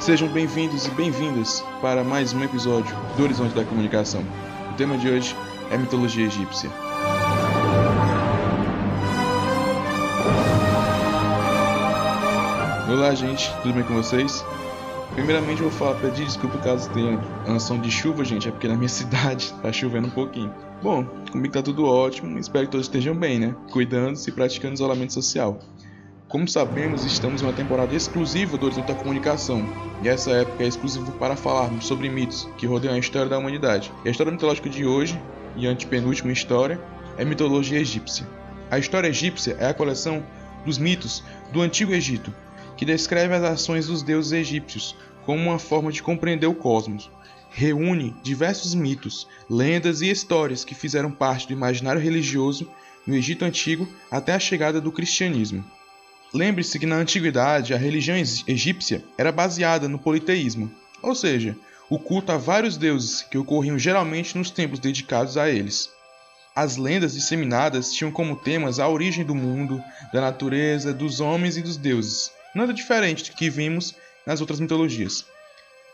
Sejam bem-vindos e bem-vindas para mais um episódio do Horizonte da Comunicação. O tema de hoje é mitologia egípcia. Olá, gente, tudo bem com vocês? Primeiramente, eu vou falar, pedir desculpa caso tenha anção de chuva, gente, é porque na minha cidade tá chovendo um pouquinho. Bom, comigo tá tudo ótimo, espero que todos estejam bem, né? Cuidando-se e praticando isolamento social. Como sabemos, estamos em uma temporada exclusiva do Horizonte da Comunicação, e essa época é exclusiva para falarmos sobre mitos que rodeiam a história da humanidade. E a história mitológica de hoje, e antepenúltima história, é mitologia egípcia. A história egípcia é a coleção dos mitos do Antigo Egito, que descreve as ações dos deuses egípcios como uma forma de compreender o cosmos. Reúne diversos mitos, lendas e histórias que fizeram parte do imaginário religioso no Egito Antigo até a chegada do cristianismo. Lembre-se que na antiguidade a religião egípcia era baseada no politeísmo, ou seja, o culto a vários deuses que ocorriam geralmente nos templos dedicados a eles. As lendas disseminadas tinham como temas a origem do mundo, da natureza, dos homens e dos deuses, nada diferente do que vimos nas outras mitologias.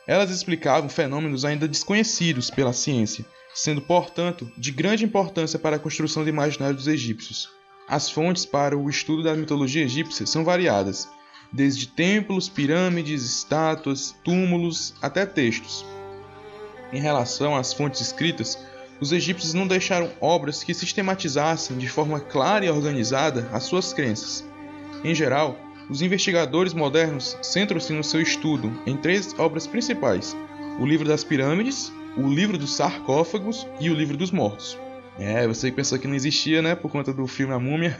Elas explicavam fenômenos ainda desconhecidos pela ciência, sendo, portanto, de grande importância para a construção do imaginário dos egípcios. As fontes para o estudo da mitologia egípcia são variadas, desde templos, pirâmides, estátuas, túmulos até textos. Em relação às fontes escritas, os egípcios não deixaram obras que sistematizassem de forma clara e organizada as suas crenças. Em geral, os investigadores modernos centram-se no seu estudo em três obras principais: o Livro das Pirâmides, o Livro dos Sarcófagos e o Livro dos Mortos. É, você pensou que não existia, né, por conta do filme A Múmia.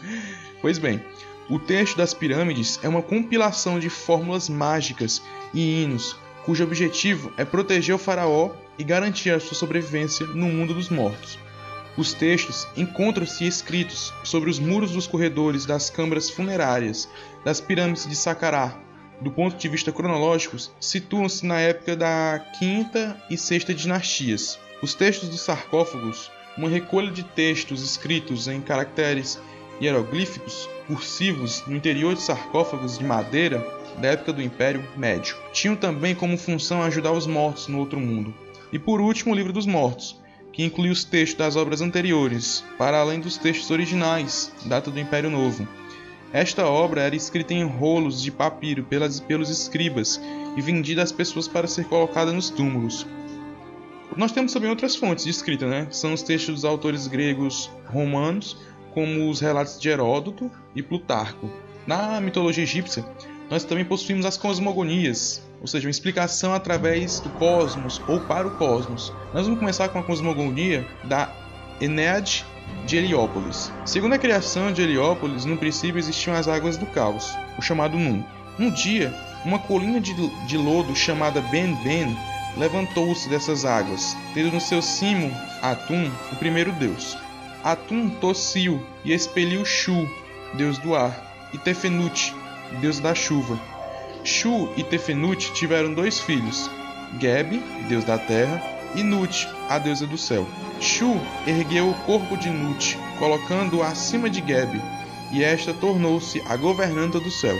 pois bem, o texto das pirâmides é uma compilação de fórmulas mágicas e hinos, cujo objetivo é proteger o faraó e garantir a sua sobrevivência no mundo dos mortos. Os textos encontram-se escritos sobre os muros dos corredores das câmaras funerárias das pirâmides de Saqqara. Do ponto de vista cronológico, situam-se na época da quinta e sexta dinastias. Os textos dos sarcófagos uma recolha de textos escritos em caracteres hieroglíficos cursivos no interior de sarcófagos de madeira da época do Império Médio. Tinham também como função ajudar os mortos no outro mundo. E por último, o Livro dos Mortos, que inclui os textos das obras anteriores, para além dos textos originais, data do Império Novo. Esta obra era escrita em rolos de papiro pelas, pelos escribas e vendida às pessoas para ser colocada nos túmulos. Nós temos também outras fontes de escrita, né? São os textos dos autores gregos romanos, como os relatos de Heródoto e Plutarco. Na mitologia egípcia, nós também possuímos as cosmogonias, ou seja, uma explicação através do cosmos ou para o cosmos. Nós vamos começar com a cosmogonia da Enéade de Heliópolis. Segundo a criação de Heliópolis, no princípio existiam as águas do caos, o chamado Num. Um dia, uma colina de, de lodo chamada Ben Ben levantou-se dessas águas, tendo no seu cimo Atum, o primeiro deus. Atum tossiu e expeliu Shu, deus do ar, e Tefenut, deus da chuva. Shu e Tefenut tiveram dois filhos, Geb, deus da terra, e Nut, a deusa do céu. Shu ergueu o corpo de Nut, colocando-o acima de Geb, e esta tornou-se a governanta do céu.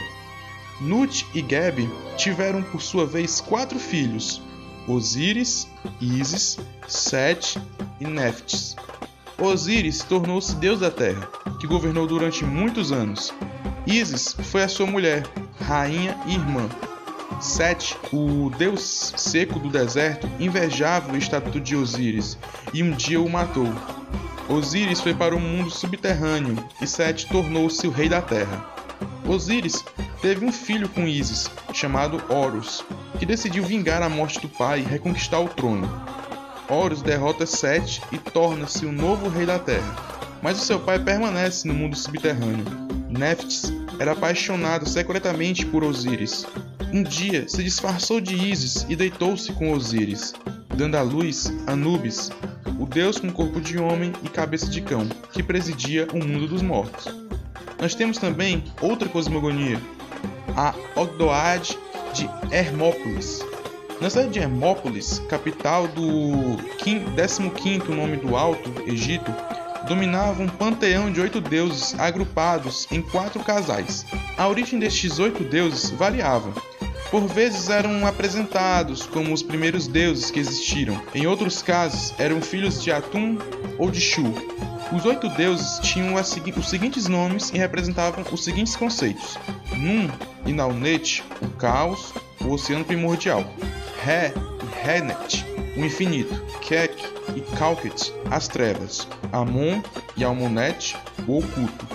Nut e Geb tiveram por sua vez quatro filhos, Osíris, Ísis, Set e Neftis. Osíris tornou-se deus da terra, que governou durante muitos anos. Ísis foi a sua mulher, rainha e irmã. Set, o deus seco do deserto, invejava o estatuto de Osíris e um dia o matou. Osíris foi para o mundo subterrâneo e Set tornou-se o rei da terra. Osíris teve um filho com Ísis, chamado Horus, que decidiu vingar a morte do pai e reconquistar o trono. Horus derrota Set e torna-se o novo rei da Terra, mas o seu pai permanece no mundo subterrâneo. Nephthys era apaixonado secretamente por Osíris. Um dia se disfarçou de Ísis e deitou-se com Osíris, dando à luz Anubis, o deus com corpo de homem e cabeça de cão, que presidia o mundo dos mortos. Nós temos também outra cosmogonia, a Ogdoad de Hermópolis. Na cidade de Hermópolis, capital do 15º nome do Alto Egito, dominava um panteão de oito deuses agrupados em quatro casais. A origem destes oito deuses variava. por vezes eram apresentados como os primeiros deuses que existiram. Em outros casos, eram filhos de Atum ou de Shu. Os oito deuses tinham os seguintes nomes e representavam os seguintes conceitos: Nun e Naunet, o caos, o oceano primordial. Re e Renet, o infinito. Kek e Kalket, as trevas. Amon e Almonet, o oculto.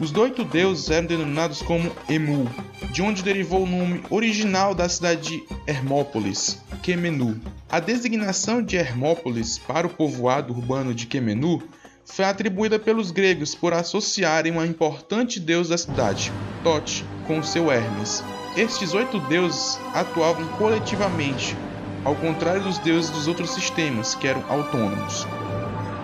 Os oito deuses eram denominados como Emu, de onde derivou o nome original da cidade de Hermópolis, Quemenu. A designação de Hermópolis para o povoado urbano de Quemenu foi atribuída pelos gregos por associarem uma importante deus da cidade, Tote, com seu Hermes. Estes oito deuses atuavam coletivamente, ao contrário dos deuses dos outros sistemas, que eram autônomos.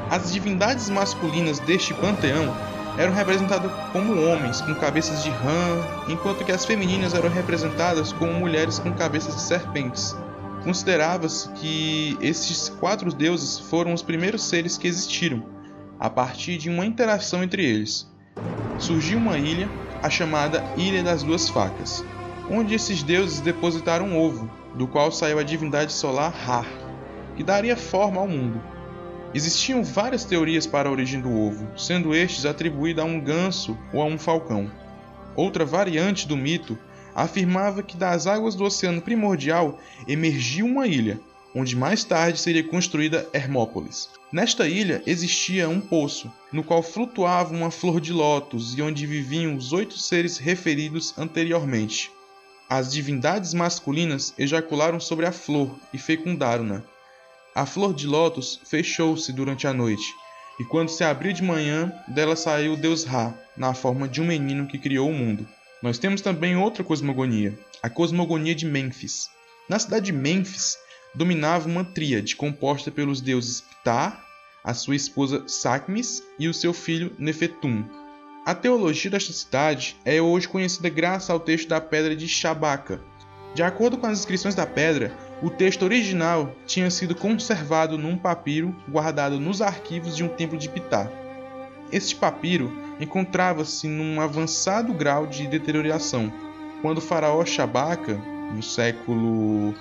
As divindades masculinas deste panteão eram representadas como homens com cabeças de rã, enquanto que as femininas eram representadas como mulheres com cabeças de serpentes. Considerava-se que estes quatro deuses foram os primeiros seres que existiram, a partir de uma interação entre eles. Surgiu uma ilha, a chamada Ilha das Duas Facas, onde esses deuses depositaram um ovo, do qual saiu a divindade solar Ra, que daria forma ao mundo. Existiam várias teorias para a origem do ovo, sendo estes atribuídos a um ganso ou a um falcão. Outra variante do mito afirmava que das águas do oceano primordial emergiu uma ilha, onde mais tarde seria construída Hermópolis. Nesta ilha existia um poço, no qual flutuava uma flor de lótus e onde viviam os oito seres referidos anteriormente. As divindades masculinas ejacularam sobre a flor e fecundaram-na, a flor de lótus fechou-se durante a noite, e quando se abriu de manhã, dela saiu o deus Ra, na forma de um menino que criou o mundo. Nós temos também outra cosmogonia, a cosmogonia de Mênfis. Na cidade de Mênfis, dominava uma tríade composta pelos deuses Ptah, a sua esposa Sakmis e o seu filho Nefetum. A teologia desta cidade é hoje conhecida graças ao texto da Pedra de Shabaka. De acordo com as inscrições da pedra, o texto original tinha sido conservado num papiro guardado nos arquivos de um templo de Ptah. Este papiro encontrava-se num avançado grau de deterioração, quando o faraó Shabaka, no século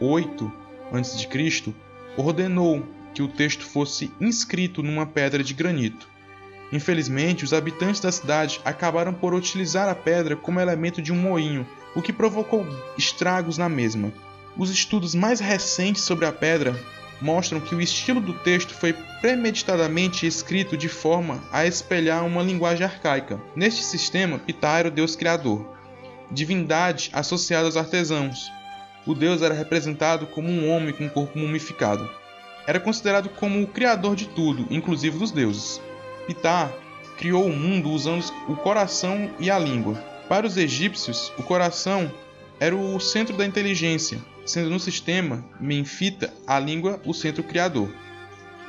8 a.C., ordenou que o texto fosse inscrito numa pedra de granito. Infelizmente, os habitantes da cidade acabaram por utilizar a pedra como elemento de um moinho, o que provocou estragos na mesma. Os estudos mais recentes sobre a pedra mostram que o estilo do texto foi premeditadamente escrito de forma a espelhar uma linguagem arcaica. Neste sistema, Ptah era o deus criador, divindade associada aos artesãos. O deus era representado como um homem com um corpo mumificado. Era considerado como o criador de tudo, inclusive dos deuses. Ptah criou o mundo usando o coração e a língua. Para os egípcios, o coração era o centro da inteligência, sendo no sistema Menfita a língua o centro criador.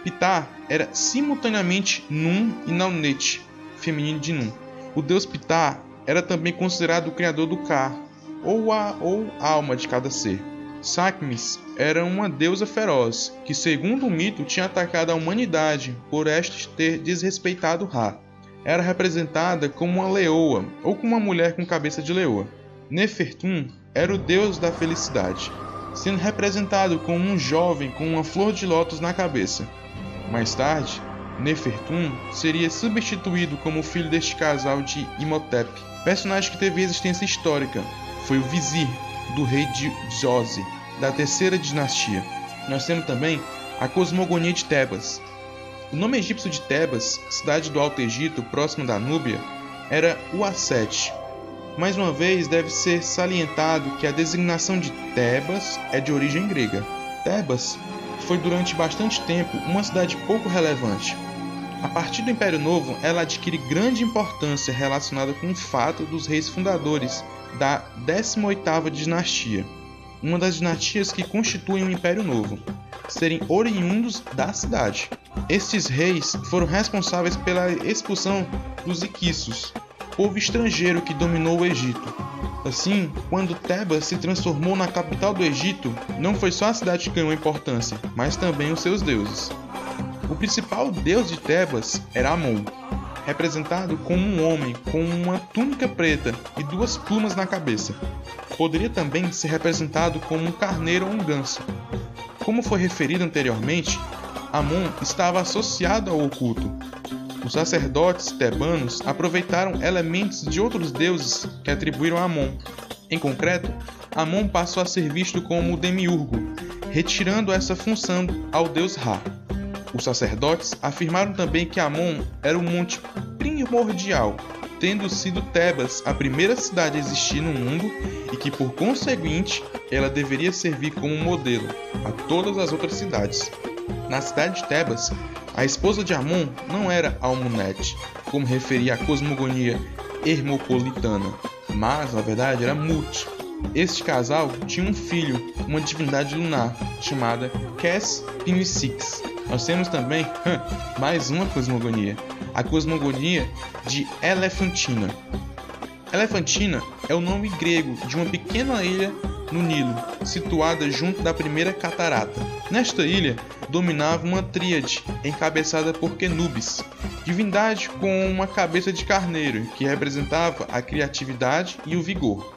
Ptah era simultaneamente Nun e Naunet, feminino de Nun. O deus Ptah era também considerado o criador do Ka, ou a ou alma de cada ser. Sakmis era uma deusa feroz, que segundo o mito tinha atacado a humanidade por este ter desrespeitado Ra. Era representada como uma leoa ou como uma mulher com cabeça de leoa. Nefertum era o deus da felicidade, sendo representado como um jovem com uma flor de lótus na cabeça. Mais tarde, Nefertum seria substituído como filho deste casal de Imhotep, personagem que teve existência histórica. Foi o vizir do rei de Djosi, da terceira dinastia. Nós temos também a cosmogonia de Tebas. O nome egípcio de Tebas, cidade do Alto Egito, próximo da Núbia, era Uasset, mais uma vez, deve ser salientado que a designação de Tebas é de origem grega. Tebas foi durante bastante tempo uma cidade pouco relevante. A partir do Império Novo, ela adquire grande importância relacionada com o fato dos reis fundadores da 18ª dinastia, uma das dinastias que constituem o Império Novo, serem oriundos da cidade. Estes reis foram responsáveis pela expulsão dos Iquiços, povo estrangeiro que dominou o Egito. Assim, quando Tebas se transformou na capital do Egito, não foi só a cidade que ganhou importância, mas também os seus deuses. O principal deus de Tebas era Amon. Representado como um homem com uma túnica preta e duas plumas na cabeça. Poderia também ser representado como um carneiro ou um ganso. Como foi referido anteriormente, Amon estava associado ao oculto. Os sacerdotes tebanos aproveitaram elementos de outros deuses que atribuíram a Amon. Em concreto, Amon passou a ser visto como demiurgo, retirando essa função ao deus Ra. Os sacerdotes afirmaram também que Amon era o monte primordial, tendo sido Tebas a primeira cidade a existir no mundo e que, por conseguinte, ela deveria servir como modelo a todas as outras cidades. Na cidade de Tebas, a esposa de Amon não era Almunete, como referia a cosmogonia hermopolitana, mas na verdade era Mut. Este casal tinha um filho, uma divindade lunar, chamada Kes Pinisix, nós temos também mais uma cosmogonia, a cosmogonia de Elefantina. Elefantina é o nome grego de uma pequena ilha no Nilo, situada junto da primeira catarata. Nesta ilha dominava uma tríade encabeçada por Kenubis, divindade com uma cabeça de carneiro que representava a criatividade e o vigor.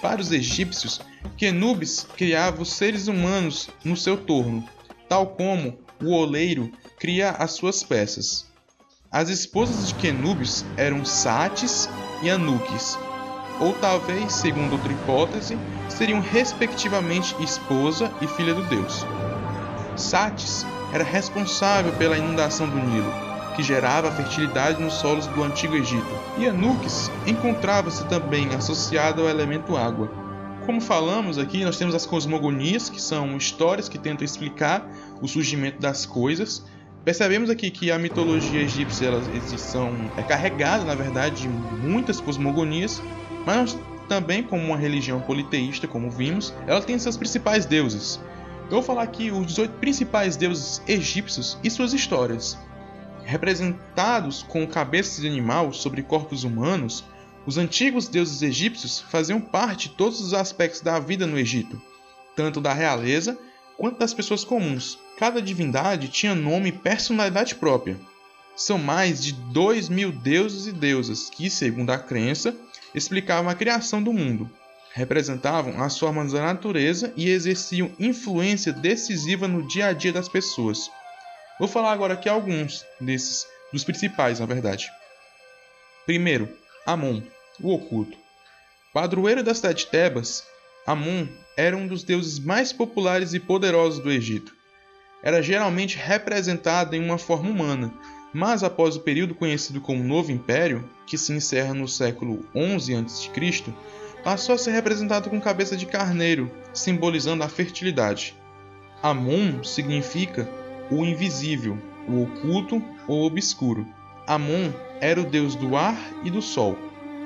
Para os egípcios, Kenubis criava os seres humanos no seu torno, tal como o oleiro cria as suas peças. As esposas de Kenubis eram Satis e Anukis, ou talvez, segundo outra hipótese, seriam respectivamente esposa e filha do deus. Satis era responsável pela inundação do Nilo, que gerava fertilidade nos solos do antigo Egito, e Anukis encontrava-se também associado ao elemento água. Como falamos aqui, nós temos as cosmogonias, que são histórias que tentam explicar o surgimento das coisas. Percebemos aqui que a mitologia egípcia elas, são, é carregada, na verdade, de muitas cosmogonias, mas também, como uma religião politeísta, como vimos, ela tem seus principais deuses. Eu vou falar aqui os 18 principais deuses egípcios e suas histórias. Representados com cabeças de animal sobre corpos humanos, os antigos deuses egípcios faziam parte de todos os aspectos da vida no Egito, tanto da realeza quanto das pessoas comuns. Cada divindade tinha nome e personalidade própria. São mais de dois mil deuses e deusas que, segundo a crença, explicavam a criação do mundo, representavam as formas da natureza e exerciam influência decisiva no dia a dia das pessoas. Vou falar agora aqui alguns desses, dos principais, na verdade. Primeiro, Amon, o oculto. Padroeiro da cidade de Tebas, Amon era um dos deuses mais populares e poderosos do Egito. Era geralmente representado em uma forma humana, mas após o período conhecido como Novo Império, que se encerra no século 11 a.C., passou a ser representado com cabeça de carneiro, simbolizando a fertilidade. Amon significa o invisível, o oculto ou obscuro. Amon era o deus do ar e do sol.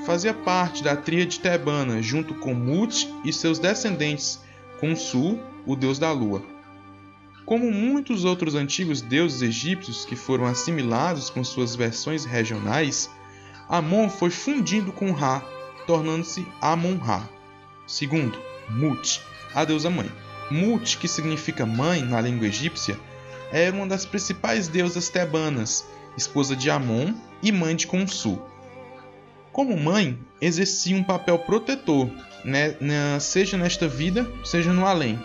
Fazia parte da tríade tebana junto com Mut e seus descendentes, com Su, o deus da lua. Como muitos outros antigos deuses egípcios que foram assimilados com suas versões regionais, Amon foi fundido com Ra, tornando-se Amon-Ra. Segundo, Mut, a deusa mãe. Mut, que significa mãe na língua egípcia, era uma das principais deusas tebanas esposa de Amon e mãe de Consu. Como mãe, exercia um papel protetor, né, né, seja nesta vida, seja no além,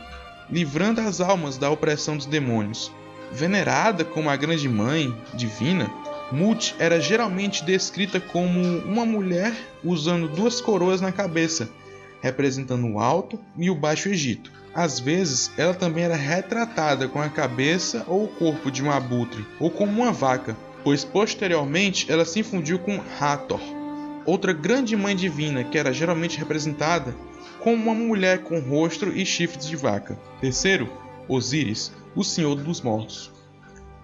livrando as almas da opressão dos demônios. Venerada como a grande mãe divina, Mut era geralmente descrita como uma mulher usando duas coroas na cabeça, representando o Alto e o Baixo Egito. Às vezes, ela também era retratada com a cabeça ou o corpo de um abutre, ou como uma vaca, pois posteriormente ela se infundiu com Hathor, outra grande mãe divina que era geralmente representada como uma mulher com rosto e chifres de vaca. Terceiro, Osíris, o Senhor dos Mortos.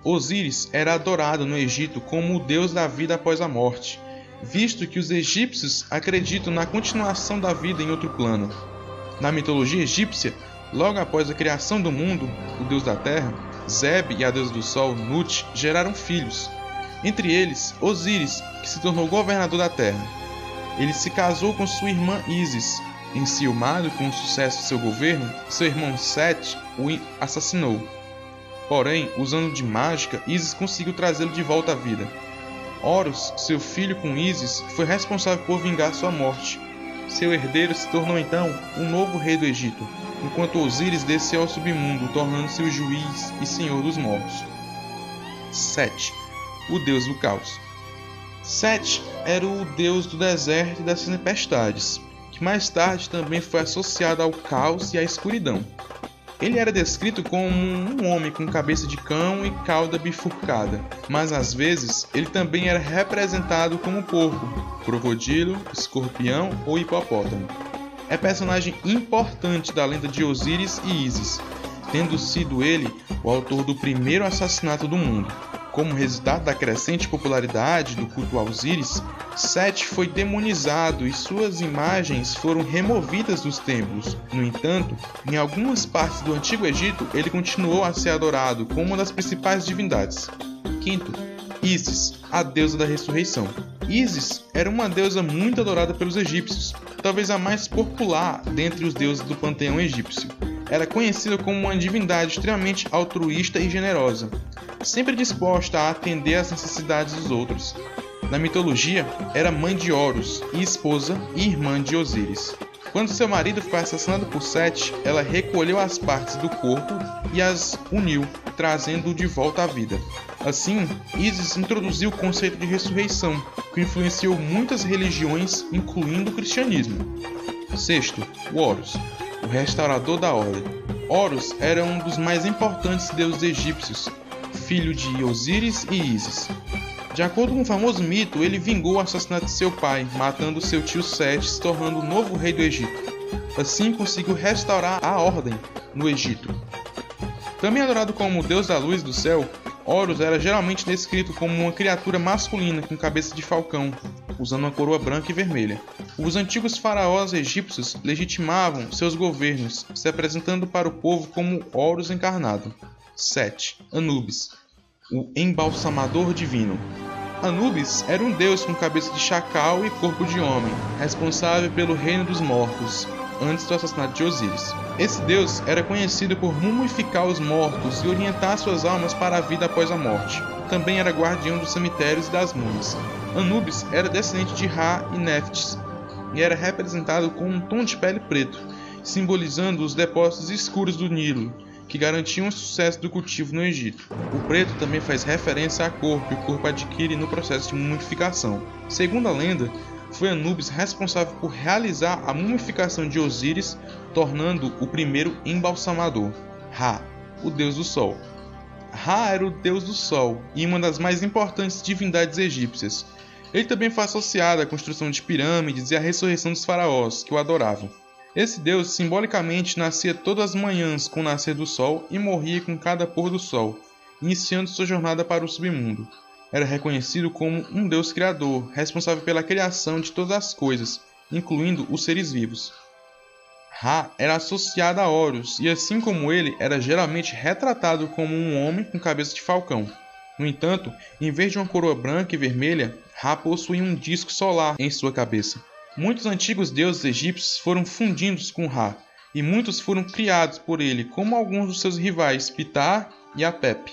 Osíris era adorado no Egito como o deus da vida após a morte, visto que os egípcios acreditam na continuação da vida em outro plano. Na mitologia egípcia, logo após a criação do mundo, o deus da terra, Zeb e a deusa do sol, Nut, geraram filhos, entre eles, Osíris, que se tornou governador da terra. Ele se casou com sua irmã Isis. Enciumado com o sucesso de seu governo, seu irmão Set o assassinou. Porém, usando de mágica, Isis conseguiu trazê-lo de volta à vida. Horus, seu filho com Ísis, foi responsável por vingar sua morte. Seu herdeiro se tornou então o novo rei do Egito, enquanto Osíris desceu ao submundo, tornando-se o juiz e senhor dos mortos. 7. O deus do caos. Set era o deus do deserto e das tempestades, que mais tarde também foi associado ao caos e à escuridão. Ele era descrito como um homem com cabeça de cão e cauda bifurcada, mas às vezes ele também era representado como porco, crocodilo, escorpião ou hipopótamo. É personagem importante da lenda de Osíris e Ísis, tendo sido ele o autor do primeiro assassinato do mundo. Como resultado da crescente popularidade do culto a Osíris, Sete foi demonizado e suas imagens foram removidas dos templos. No entanto, em algumas partes do Antigo Egito, ele continuou a ser adorado como uma das principais divindades. Quinto, Isis, a deusa da ressurreição. Isis era uma deusa muito adorada pelos egípcios, talvez a mais popular dentre os deuses do panteão egípcio era conhecida como uma divindade extremamente altruísta e generosa, sempre disposta a atender às necessidades dos outros. Na mitologia, era mãe de Horus e esposa e irmã de Osíris. Quando seu marido foi assassinado por Sete, ela recolheu as partes do corpo e as uniu, trazendo-o de volta à vida. Assim, Isis introduziu o conceito de ressurreição, que influenciou muitas religiões, incluindo o cristianismo. Sexto, Horus o restaurador da ordem. Horus era um dos mais importantes deuses egípcios, filho de Osíris e Ísis. De acordo com o famoso mito, ele vingou o assassinato de seu pai, matando seu tio Sete, se tornando o novo rei do Egito. Assim conseguiu restaurar a ordem no Egito. Também adorado como deus da luz do céu, Horus era geralmente descrito como uma criatura masculina com cabeça de falcão, usando uma coroa branca e vermelha. Os antigos faraós egípcios legitimavam seus governos, se apresentando para o povo como Horus encarnado. 7. Anubis, o embalsamador divino. Anubis era um deus com cabeça de chacal e corpo de homem, responsável pelo reino dos mortos, antes do assassinato de Osíris. Esse deus era conhecido por mumificar os mortos e orientar suas almas para a vida após a morte. Também era guardião dos cemitérios e das múmias. Anubis era descendente de Ra e Neftis e era representado com um tom de pele preto, simbolizando os depósitos escuros do Nilo, que garantiam o sucesso do cultivo no Egito. O preto também faz referência à cor que o corpo adquire no processo de mumificação. Segundo a lenda, foi Anubis responsável por realizar a mumificação de Osíris, tornando o primeiro embalsamador, Ra, o deus do sol. Ra era o deus do sol e uma das mais importantes divindades egípcias. Ele também foi associado à construção de pirâmides e à ressurreição dos faraós, que o adoravam. Esse deus simbolicamente nascia todas as manhãs com o nascer do sol e morria com cada pôr do sol, iniciando sua jornada para o submundo era reconhecido como um Deus criador, responsável pela criação de todas as coisas, incluindo os seres vivos. Ra era associado a Horus e, assim como ele, era geralmente retratado como um homem com cabeça de falcão. No entanto, em vez de uma coroa branca e vermelha, Ra possuía um disco solar em sua cabeça. Muitos antigos deuses egípcios foram fundidos com Ra, e muitos foram criados por ele, como alguns dos seus rivais Ptah e Apep.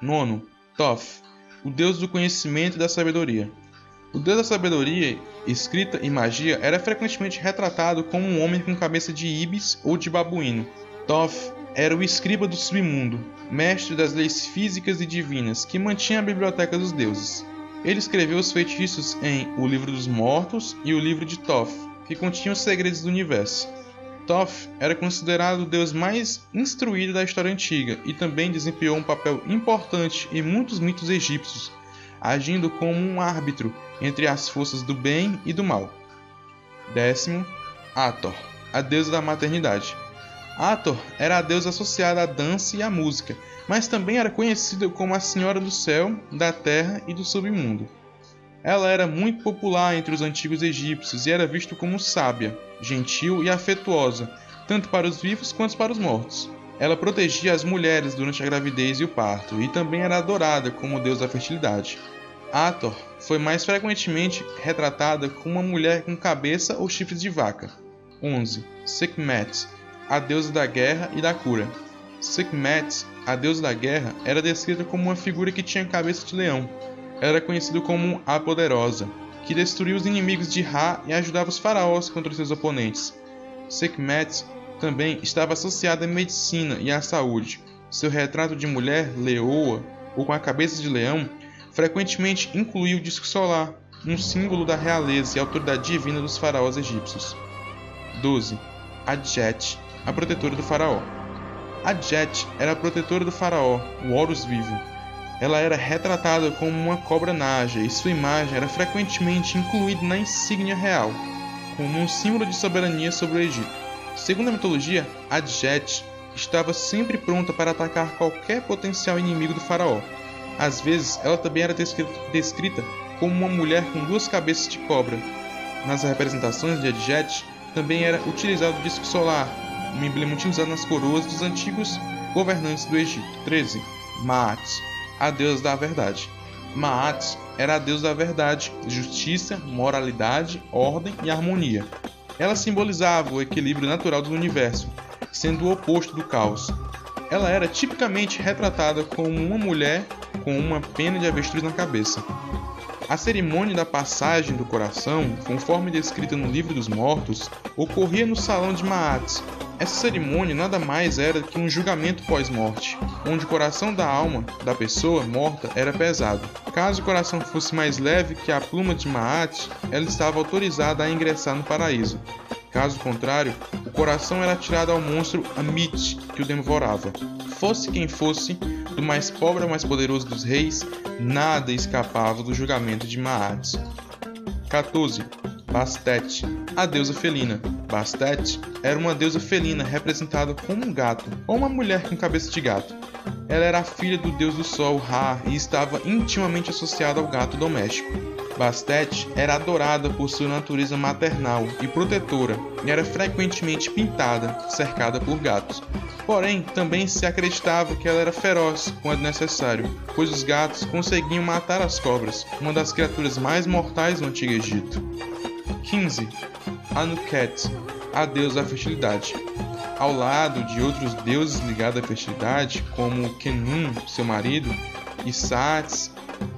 Nono, Thoth o deus do conhecimento e da sabedoria. O deus da sabedoria, escrita e magia era frequentemente retratado como um homem com cabeça de ibis ou de babuíno. Thoth era o escriba do submundo, mestre das leis físicas e divinas, que mantinha a biblioteca dos deuses. Ele escreveu os feitiços em O Livro dos Mortos e o Livro de Thoth, que continham os segredos do universo. Thoth era considerado o deus mais instruído da história antiga e também desempenhou um papel importante em muitos mitos egípcios, agindo como um árbitro entre as forças do bem e do mal. Décimo, Hathor, a deusa da maternidade. Hathor era a deusa associada à dança e à música, mas também era conhecida como a Senhora do Céu, da Terra e do Submundo. Ela era muito popular entre os antigos egípcios e era vista como sábia, gentil e afetuosa, tanto para os vivos quanto para os mortos. Ela protegia as mulheres durante a gravidez e o parto, e também era adorada como deus da fertilidade. Hathor foi mais frequentemente retratada como uma mulher com cabeça ou chifres de vaca. 11. Sekhmet, a deusa da guerra e da cura. Sekhmet, a deusa da guerra, era descrita como uma figura que tinha cabeça de leão, era conhecido como a Poderosa, que destruía os inimigos de Ra e ajudava os faraós contra seus oponentes. Sekhmet também estava associada à medicina e à saúde. Seu retrato de mulher leoa ou com a cabeça de leão frequentemente incluía o disco solar, um símbolo da realeza e autoridade divina dos faraós egípcios. 12. Adjet, a protetora do faraó. Adjet era a protetora do faraó, o Horus vivo. Ela era retratada como uma cobra naja e sua imagem era frequentemente incluída na insígnia real, como um símbolo de soberania sobre o Egito. Segundo a mitologia, Adjet estava sempre pronta para atacar qualquer potencial inimigo do faraó. Às vezes, ela também era descrita como uma mulher com duas cabeças de cobra. Nas representações de Adjet, também era utilizado o disco solar, um emblema utilizado nas coroas dos antigos governantes do Egito. 13. Maat, a deusa da verdade. Maat era a deusa da verdade, justiça, moralidade, ordem e harmonia. Ela simbolizava o equilíbrio natural do universo, sendo o oposto do caos. Ela era tipicamente retratada como uma mulher com uma pena de avestruz na cabeça. A cerimônia da passagem do coração, conforme descrita no Livro dos Mortos, ocorria no Salão de Maat. Essa cerimônia nada mais era que um julgamento pós-morte, onde o coração da alma da pessoa morta era pesado. Caso o coração fosse mais leve que a pluma de Maat, ela estava autorizada a ingressar no paraíso. Caso contrário, o coração era tirado ao monstro Amit, que o devorava. Fosse quem fosse, do mais pobre ao mais poderoso dos reis, nada escapava do julgamento de Maat. 14. Bastet, a deusa felina. Bastet era uma deusa felina representada como um gato ou uma mulher com cabeça de gato. Ela era a filha do deus do sol Ra e estava intimamente associada ao gato doméstico. Bastet era adorada por sua natureza maternal e protetora e era frequentemente pintada, cercada por gatos. Porém, também se acreditava que ela era feroz quando necessário, pois os gatos conseguiam matar as cobras, uma das criaturas mais mortais do Antigo Egito. 15. Anuket, a deusa da fertilidade. Ao lado de outros deuses ligados à fertilidade, como Kenun, seu marido, e Sats,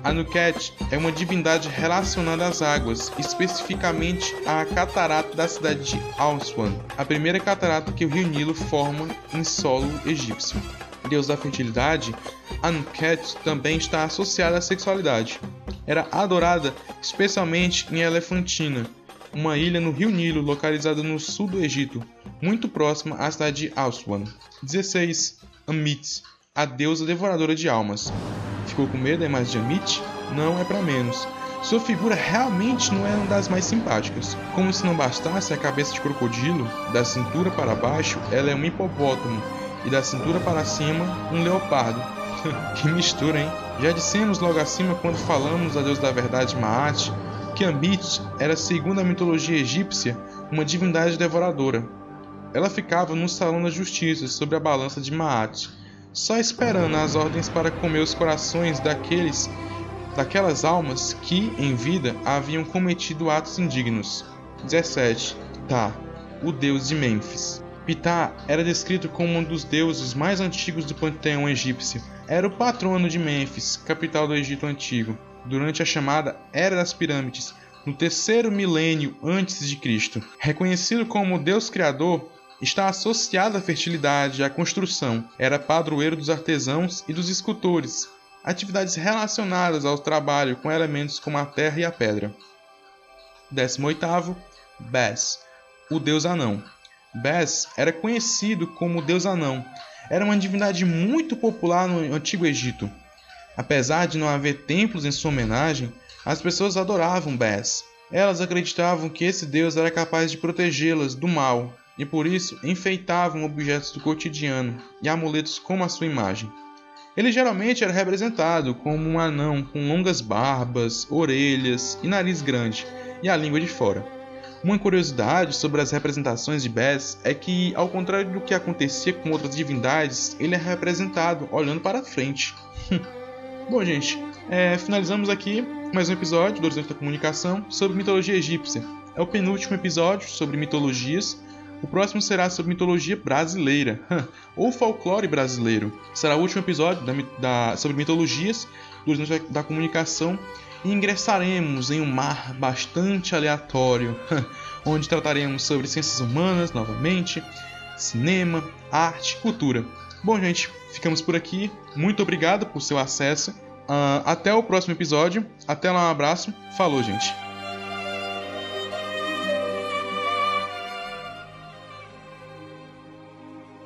Anuket é uma divindade relacionada às águas, especificamente à catarata da cidade de Aswan, a primeira catarata que o rio Nilo forma em solo egípcio. Deus da fertilidade, Anuket também está associada à sexualidade. Era adorada especialmente em Elefantina, uma ilha no rio Nilo localizada no sul do Egito, muito próxima à cidade de Aswan. 16. Amit, a deusa devoradora de almas. Ficou com medo da imagem de Amit? Não é para menos. Sua figura realmente não é uma das mais simpáticas. Como se não bastasse a cabeça de crocodilo, da cintura para baixo ela é um hipopótamo e da cintura para cima um leopardo. que mistura, hein? Já dissemos logo acima quando falamos da deusa da verdade Maat que Amit era, segundo a mitologia egípcia, uma divindade devoradora. Ela ficava no salão da justiça sobre a balança de Maat, só esperando as ordens para comer os corações daqueles daquelas almas que, em vida, haviam cometido atos indignos. 17. Tá, o deus de Mênfis. Ptah era descrito como um dos deuses mais antigos do panteão egípcio. Era o patrono de Mênfis, capital do Egito Antigo, durante a chamada Era das Pirâmides, no terceiro milênio antes de Cristo. Reconhecido como Deus Criador, está associada à fertilidade e à construção. Era padroeiro dos artesãos e dos escultores, atividades relacionadas ao trabalho com elementos como a terra e a pedra. 18. Bes, o deus anão. Bes era conhecido como deus anão. Era uma divindade muito popular no Antigo Egito. Apesar de não haver templos em sua homenagem, as pessoas adoravam Bes. Elas acreditavam que esse deus era capaz de protegê-las do mal e por isso enfeitavam objetos do cotidiano e amuletos como a sua imagem. Ele geralmente era representado como um anão com longas barbas, orelhas e nariz grande, e a língua de fora. Uma curiosidade sobre as representações de Bess é que, ao contrário do que acontecia com outras divindades, ele é representado olhando para frente. Bom, gente, é, finalizamos aqui mais um episódio do Horizonte da Comunicação sobre mitologia egípcia. É o penúltimo episódio sobre mitologias o próximo será sobre mitologia brasileira, ou folclore brasileiro. Será o último episódio da, da, sobre mitologias do horizonte da comunicação e ingressaremos em um mar bastante aleatório, onde trataremos sobre ciências humanas novamente, cinema, arte, cultura. Bom, gente, ficamos por aqui. Muito obrigado por seu acesso. Uh, até o próximo episódio. Até lá, um abraço. Falou, gente.